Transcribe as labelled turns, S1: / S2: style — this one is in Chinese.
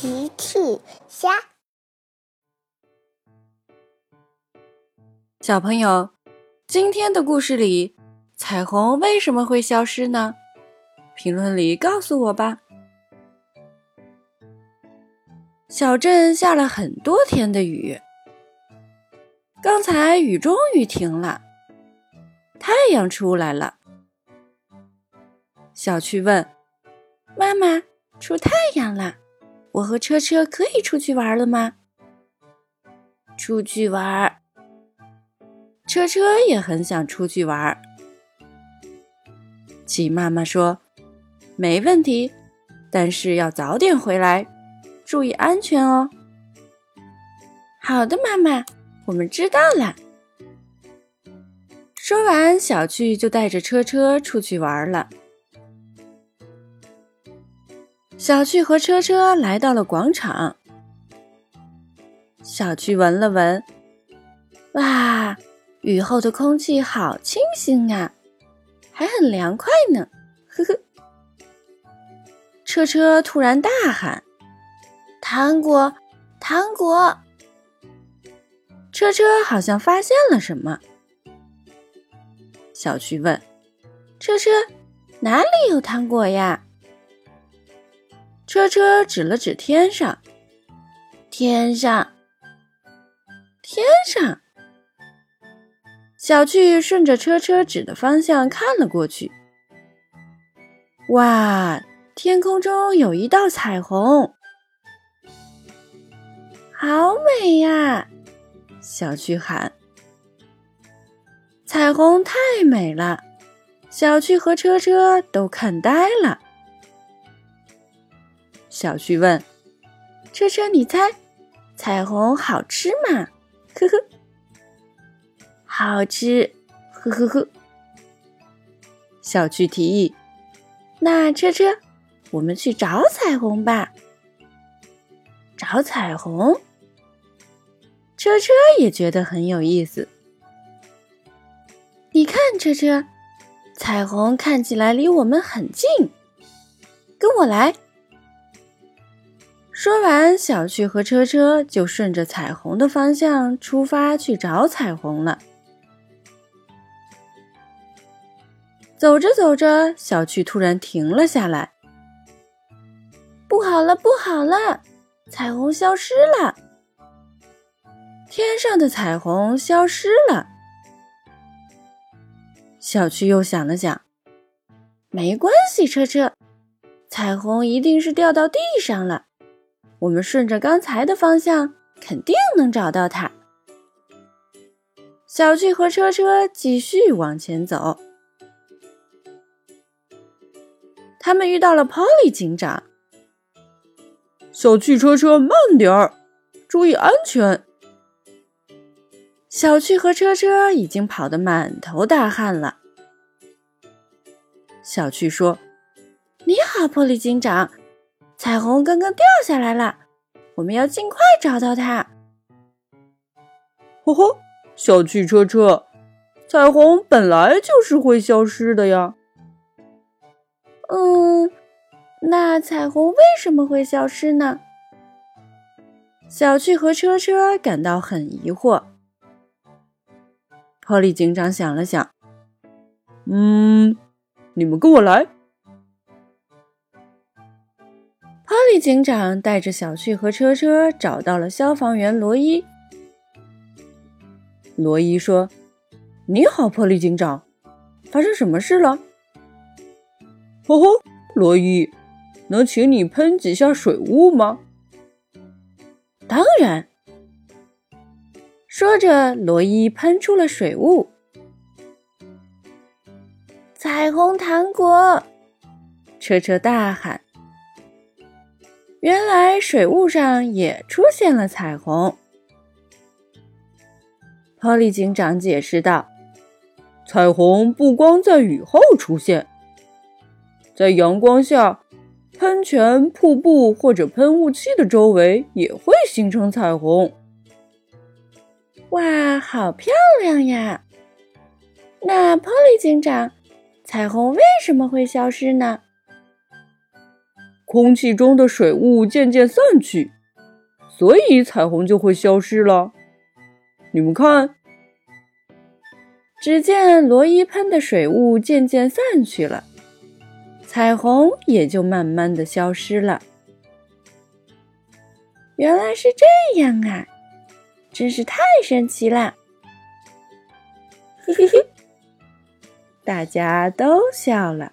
S1: 奇趣虾，
S2: 小朋友，今天的故事里，彩虹为什么会消失呢？评论里告诉我吧。小镇下了很多天的雨，刚才雨终于停了，太阳出来了。小趣问妈妈：“出太阳了？”我和车车可以出去玩了吗？出去玩，车车也很想出去玩。鸡妈妈说：“没问题，但是要早点回来，注意安全哦。”好的，妈妈，我们知道了。说完，小趣就带着车车出去玩了。小趣和车车来到了广场。小趣闻了闻，哇，雨后的空气好清新啊，还很凉快呢。呵呵。车车突然大喊：“糖果，糖果！”车车好像发现了什么。小趣问：“车车，哪里有糖果呀？”车车指了指天上，天上，天上。小趣顺着车车指的方向看了过去，哇，天空中有一道彩虹，好美呀！小趣喊：“彩虹太美了！”小趣和车车都看呆了。小趣问：“车车，你猜，彩虹好吃吗？”呵呵，好吃，呵呵呵。小趣提议：“那车车，我们去找彩虹吧。”找彩虹，车车也觉得很有意思。你看，车车，彩虹看起来离我们很近，跟我来。说完，小趣和车车就顺着彩虹的方向出发去找彩虹了。走着走着，小趣突然停了下来。不好了，不好了，彩虹消失了！天上的彩虹消失了。小趣又想了想，没关系，车车，彩虹一定是掉到地上了。我们顺着刚才的方向，肯定能找到它。小趣和车车继续往前走，他们遇到了 Polly 警长。
S3: 小趣，车车，慢点儿，注意安全。
S2: 小趣和车车已经跑得满头大汗了。小趣说：“你好波利警长。”彩虹刚刚掉下来了，我们要尽快找到它。
S3: 呵呵，小汽车车，彩虹本来就是会消失的呀。
S2: 嗯，那彩虹为什么会消失呢？小趣和车车感到很疑惑。
S3: 波利警长想了想，嗯，你们跟我来。
S2: 哈利警长带着小旭和车车找到了消防员罗伊。
S3: 罗伊说：“你好，波利警长，发生什么事了？”“吼吼，罗伊，能请你喷几下水雾吗？”“
S2: 当然。”说着，罗伊喷出了水雾。彩虹糖果！车车大喊。原来水雾上也出现了彩虹。波利警长解释道：“
S3: 彩虹不光在雨后出现，在阳光下，喷泉、瀑布或者喷雾器的周围也会形成彩虹。”
S2: 哇，好漂亮呀！那波利警长，彩虹为什么会消失呢？
S3: 空气中的水雾渐渐散去，所以彩虹就会消失了。你们看，
S2: 只见罗伊喷的水雾渐渐散去了，彩虹也就慢慢的消失了。原来是这样啊，真是太神奇了！嘿嘿嘿，大家都笑了。